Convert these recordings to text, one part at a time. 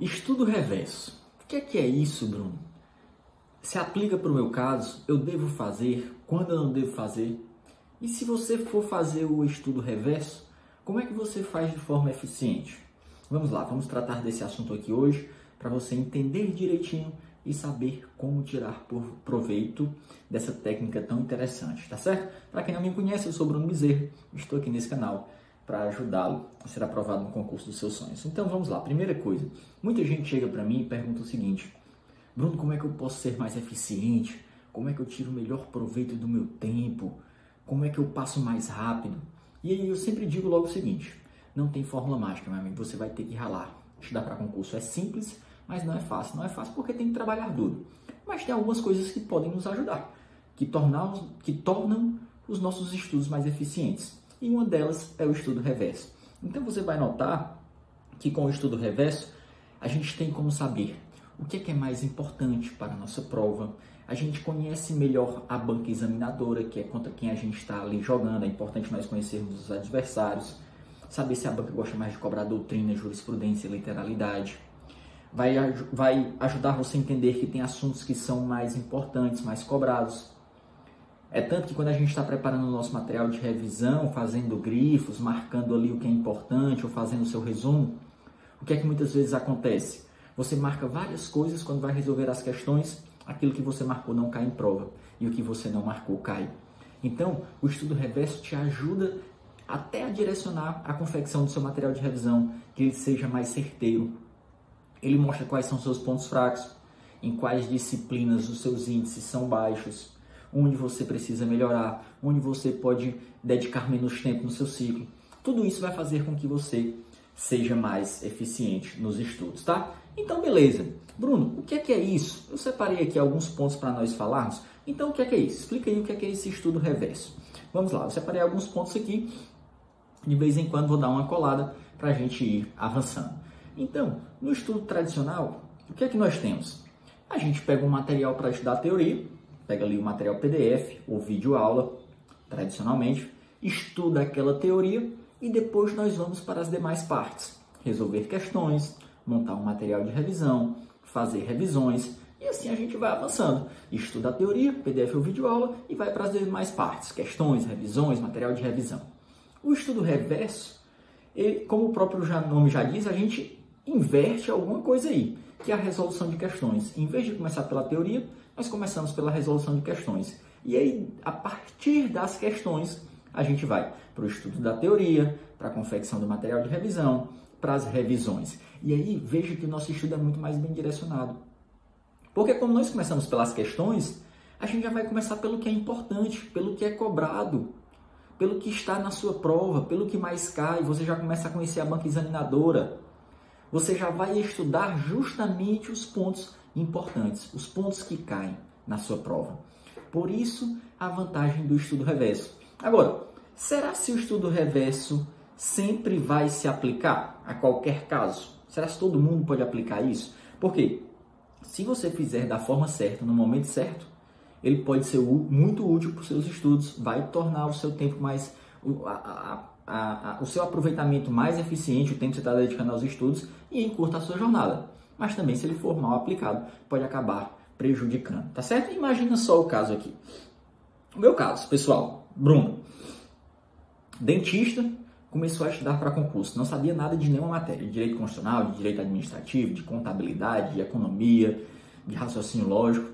Estudo reverso. O que é, que é isso, Bruno? Se aplica para o meu caso? Eu devo fazer? Quando eu não devo fazer? E se você for fazer o estudo reverso, como é que você faz de forma eficiente? Vamos lá, vamos tratar desse assunto aqui hoje para você entender direitinho e saber como tirar proveito dessa técnica tão interessante, tá certo? Para quem não me conhece, eu sou Bruno Bezerra, estou aqui nesse canal para ajudá-lo a ser aprovado no concurso dos seus sonhos. Então vamos lá, primeira coisa, muita gente chega para mim e pergunta o seguinte: Bruno, como é que eu posso ser mais eficiente? Como é que eu tiro o melhor proveito do meu tempo? Como é que eu passo mais rápido? E aí eu sempre digo logo o seguinte: não tem fórmula mágica, meu amigo, você vai ter que ralar. Estudar para concurso é simples, mas não é fácil. Não é fácil porque tem que trabalhar duro. Mas tem algumas coisas que podem nos ajudar, que, tornar, que tornam os nossos estudos mais eficientes e uma delas é o estudo reverso. Então você vai notar que com o estudo reverso a gente tem como saber o que é, que é mais importante para a nossa prova. A gente conhece melhor a banca examinadora, que é contra quem a gente está ali jogando. É importante nós conhecermos os adversários, saber se a banca gosta mais de cobrar doutrina, jurisprudência, literalidade. Vai, vai ajudar você a entender que tem assuntos que são mais importantes, mais cobrados. É tanto que quando a gente está preparando o nosso material de revisão, fazendo grifos, marcando ali o que é importante ou fazendo o seu resumo, o que é que muitas vezes acontece? Você marca várias coisas quando vai resolver as questões, aquilo que você marcou não cai em prova e o que você não marcou cai. Então, o estudo reverso te ajuda até a direcionar a confecção do seu material de revisão, que ele seja mais certeiro. Ele mostra quais são seus pontos fracos, em quais disciplinas os seus índices são baixos, onde você precisa melhorar, onde você pode dedicar menos tempo no seu ciclo. Tudo isso vai fazer com que você seja mais eficiente nos estudos, tá? Então, beleza. Bruno, o que é que é isso? Eu separei aqui alguns pontos para nós falarmos. Então, o que é que é isso? Explica aí o que é que é esse estudo reverso. Vamos lá, eu separei alguns pontos aqui. De vez em quando vou dar uma colada para a gente ir avançando. Então, no estudo tradicional, o que é que nós temos? A gente pega um material para estudar a teoria, pega ali o material PDF ou vídeo aula, tradicionalmente, estuda aquela teoria e depois nós vamos para as demais partes. Resolver questões, montar um material de revisão, fazer revisões e assim a gente vai avançando. Estuda a teoria, PDF ou vídeo aula e vai para as demais partes, questões, revisões, material de revisão. O estudo reverso, ele, como o próprio nome já diz, a gente inverte alguma coisa aí, que é a resolução de questões. Em vez de começar pela teoria, nós começamos pela resolução de questões. E aí, a partir das questões, a gente vai para o estudo da teoria, para a confecção do material de revisão, para as revisões. E aí, veja que o nosso estudo é muito mais bem direcionado. Porque como nós começamos pelas questões, a gente já vai começar pelo que é importante, pelo que é cobrado, pelo que está na sua prova, pelo que mais cai. Você já começa a conhecer a banca examinadora. Você já vai estudar justamente os pontos importantes, os pontos que caem na sua prova. Por isso, a vantagem do estudo reverso. Agora, será se o estudo reverso sempre vai se aplicar a qualquer caso? Será que todo mundo pode aplicar isso? Porque se você fizer da forma certa, no momento certo, ele pode ser muito útil para os seus estudos, vai tornar o seu tempo mais. A, a, a, o seu aproveitamento mais eficiente, o tempo que você está dedicando aos estudos e encurta a sua jornada mas também se ele for mal aplicado, pode acabar prejudicando, tá certo? Imagina só o caso aqui. O meu caso, pessoal, Bruno, dentista, começou a estudar para concurso, não sabia nada de nenhuma matéria, de direito constitucional, de direito administrativo, de contabilidade, de economia, de raciocínio lógico.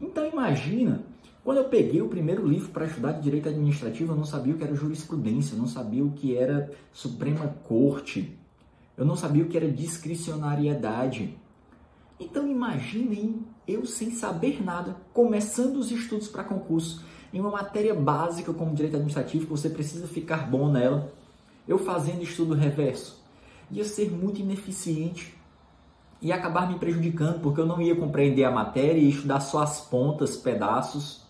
Então imagina, quando eu peguei o primeiro livro para estudar de direito administrativo, eu não sabia o que era jurisprudência, eu não sabia o que era Suprema Corte, eu não sabia o que era discricionariedade. Então imaginem eu sem saber nada, começando os estudos para concurso, em uma matéria básica como direito administrativo, que você precisa ficar bom nela, eu fazendo estudo reverso. Ia ser muito ineficiente e acabar me prejudicando, porque eu não ia compreender a matéria e estudar só as pontas, pedaços.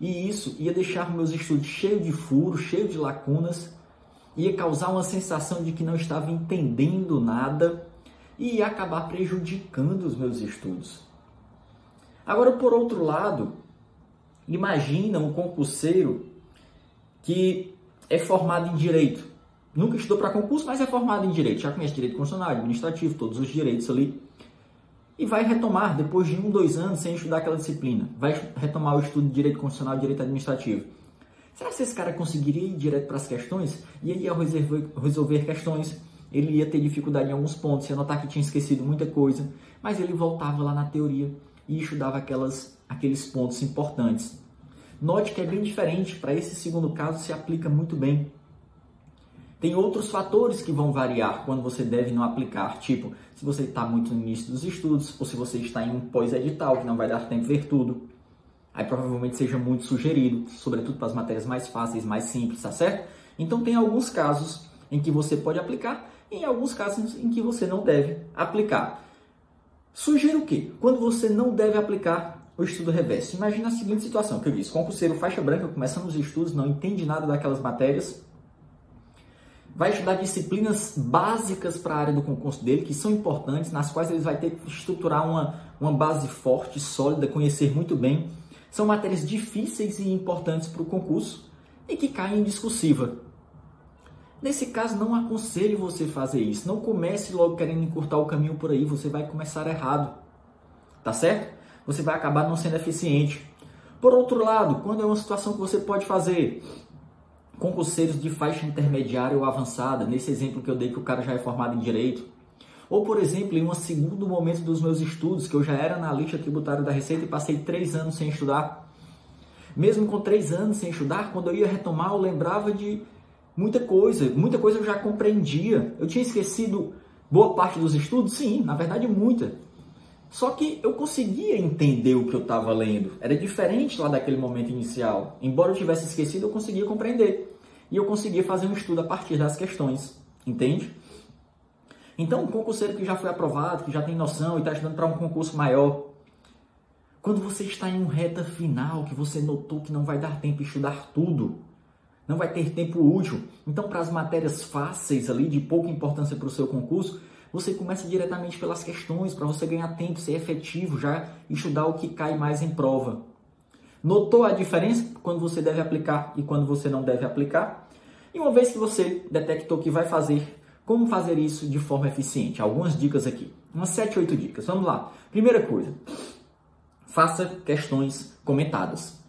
E isso ia deixar meus estudos cheios de furos, cheios de lacunas, ia causar uma sensação de que não estava entendendo nada e ia acabar prejudicando os meus estudos. Agora, por outro lado, imagina um concurseiro que é formado em direito, nunca estudou para concurso, mas é formado em direito, já conhece direito constitucional, administrativo, todos os direitos ali, e vai retomar depois de um, dois anos sem estudar aquela disciplina, vai retomar o estudo de direito constitucional e direito administrativo. Será que esse cara conseguiria ir direto para as questões? E ao resolver, resolver questões, ele ia ter dificuldade em alguns pontos, ia notar que tinha esquecido muita coisa, mas ele voltava lá na teoria e estudava aquelas, aqueles pontos importantes. Note que é bem diferente, para esse segundo caso se aplica muito bem. Tem outros fatores que vão variar quando você deve não aplicar, tipo se você está muito no início dos estudos ou se você está em um pós-edital que não vai dar tempo de ver tudo. Aí provavelmente seja muito sugerido, sobretudo para as matérias mais fáceis, mais simples, tá certo? Então tem alguns casos em que você pode aplicar e em alguns casos em que você não deve aplicar. Sugiro o quê? Quando você não deve aplicar o estudo reverso. Imagina a seguinte situação que eu disse: concurseiro faixa branca começando os estudos, não entende nada daquelas matérias, vai estudar disciplinas básicas para a área do concurso dele, que são importantes, nas quais ele vai ter que estruturar uma, uma base forte, sólida, conhecer muito bem. São matérias difíceis e importantes para o concurso e que caem em discursiva. Nesse caso, não aconselho você fazer isso. Não comece logo querendo encurtar o caminho por aí, você vai começar errado. Tá certo? Você vai acabar não sendo eficiente. Por outro lado, quando é uma situação que você pode fazer, concurseiros de faixa intermediária ou avançada, nesse exemplo que eu dei que o cara já é formado em direito, ou por exemplo, em um segundo momento dos meus estudos, que eu já era analista tributário da Receita e passei três anos sem estudar. Mesmo com três anos sem estudar, quando eu ia retomar, eu lembrava de muita coisa, muita coisa eu já compreendia. Eu tinha esquecido boa parte dos estudos? Sim, na verdade muita. Só que eu conseguia entender o que eu estava lendo. Era diferente lá daquele momento inicial. Embora eu tivesse esquecido, eu conseguia compreender. E eu conseguia fazer um estudo a partir das questões. Entende? Então, um concurseiro que já foi aprovado, que já tem noção e está estudando para um concurso maior, quando você está em um reta final, que você notou que não vai dar tempo de estudar tudo, não vai ter tempo útil, então para as matérias fáceis ali, de pouca importância para o seu concurso, você começa diretamente pelas questões, para você ganhar tempo, ser efetivo, já estudar o que cai mais em prova. Notou a diferença quando você deve aplicar e quando você não deve aplicar? E uma vez que você detectou que vai fazer, como fazer isso de forma eficiente? Algumas dicas aqui. Umas 7, 8 dicas. Vamos lá. Primeira coisa, faça questões comentadas.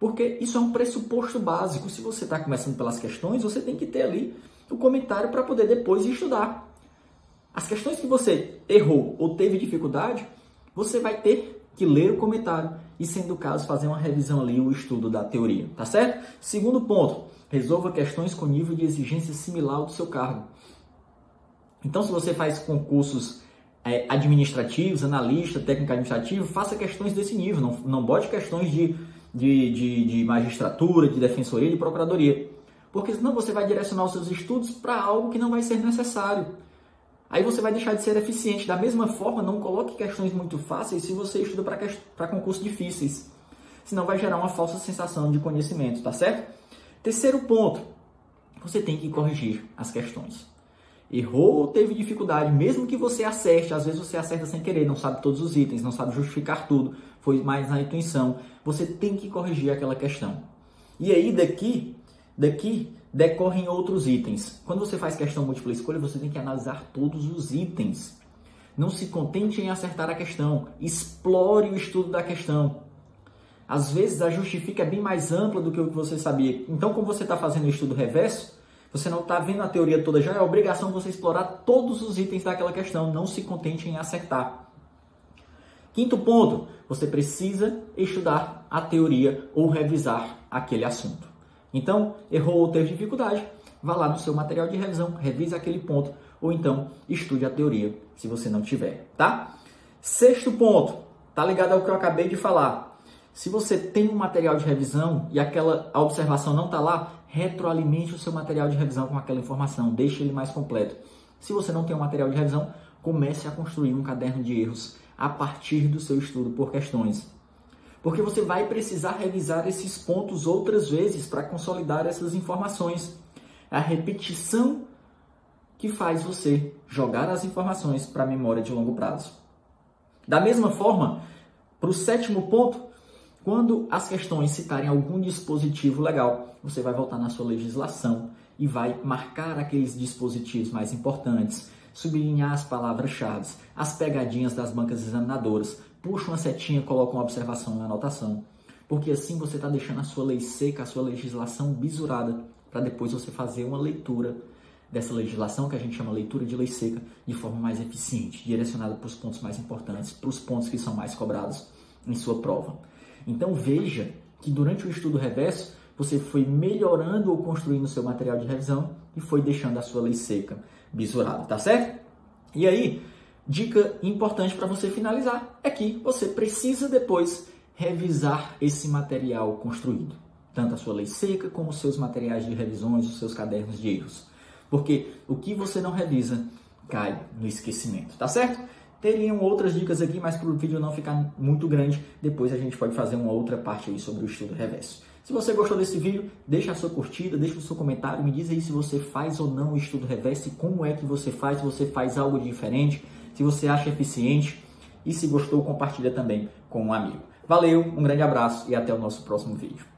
Porque isso é um pressuposto básico. Se você está começando pelas questões, você tem que ter ali o comentário para poder depois estudar. As questões que você errou ou teve dificuldade, você vai ter que ler o comentário e, sendo o caso, fazer uma revisão ali, o estudo da teoria, tá certo? Segundo ponto, resolva questões com nível de exigência similar ao do seu cargo. Então, se você faz concursos é, administrativos, analista, técnico administrativo, faça questões desse nível, não, não bote questões de, de, de, de magistratura, de defensoria, de procuradoria, porque senão você vai direcionar os seus estudos para algo que não vai ser necessário. Aí você vai deixar de ser eficiente. Da mesma forma, não coloque questões muito fáceis se você estuda para concursos difíceis. Senão vai gerar uma falsa sensação de conhecimento, tá certo? Terceiro ponto, você tem que corrigir as questões. Errou ou teve dificuldade, mesmo que você acerte, às vezes você acerta sem querer, não sabe todos os itens, não sabe justificar tudo, foi mais na intuição. Você tem que corrigir aquela questão. E aí daqui, daqui decorrem outros itens. Quando você faz questão múltipla escolha, você tem que analisar todos os itens. Não se contente em acertar a questão, explore o estudo da questão. Às vezes a justifica é bem mais ampla do que o que você sabia. Então, como você está fazendo o estudo reverso, você não está vendo a teoria toda já, é obrigação você explorar todos os itens daquela questão. Não se contente em acertar. Quinto ponto, você precisa estudar a teoria ou revisar aquele assunto. Então, errou ou teve dificuldade, vá lá no seu material de revisão, revise aquele ponto, ou então estude a teoria, se você não tiver, tá? Sexto ponto, tá ligado ao que eu acabei de falar. Se você tem um material de revisão e aquela observação não está lá, retroalimente o seu material de revisão com aquela informação, deixe ele mais completo. Se você não tem um material de revisão, comece a construir um caderno de erros a partir do seu estudo por questões porque você vai precisar revisar esses pontos outras vezes para consolidar essas informações. A repetição que faz você jogar as informações para a memória de longo prazo. Da mesma forma, para o sétimo ponto, quando as questões citarem algum dispositivo legal, você vai voltar na sua legislação e vai marcar aqueles dispositivos mais importantes, sublinhar as palavras-chave, as pegadinhas das bancas examinadoras, puxa uma setinha, coloca uma observação na anotação. Porque assim você está deixando a sua lei seca, a sua legislação bisurada, para depois você fazer uma leitura dessa legislação, que a gente chama leitura de lei seca, de forma mais eficiente, direcionada para os pontos mais importantes, para os pontos que são mais cobrados em sua prova. Então veja que durante o estudo reverso, você foi melhorando ou construindo seu material de revisão e foi deixando a sua lei seca bisurada, tá certo? E aí, dica importante para você finalizar é que você precisa depois revisar esse material construído, tanto a sua lei seca como os seus materiais de revisões, os seus cadernos de erros. Porque o que você não revisa cai no esquecimento, tá certo? Teriam outras dicas aqui, mas para o vídeo não ficar muito grande, depois a gente pode fazer uma outra parte aí sobre o estudo reverso. Se você gostou desse vídeo, deixa a sua curtida, deixa o seu comentário, me diz aí se você faz ou não o estudo reverso, como é que você faz, se você faz algo diferente, se você acha eficiente e se gostou, compartilha também com um amigo. Valeu, um grande abraço e até o nosso próximo vídeo.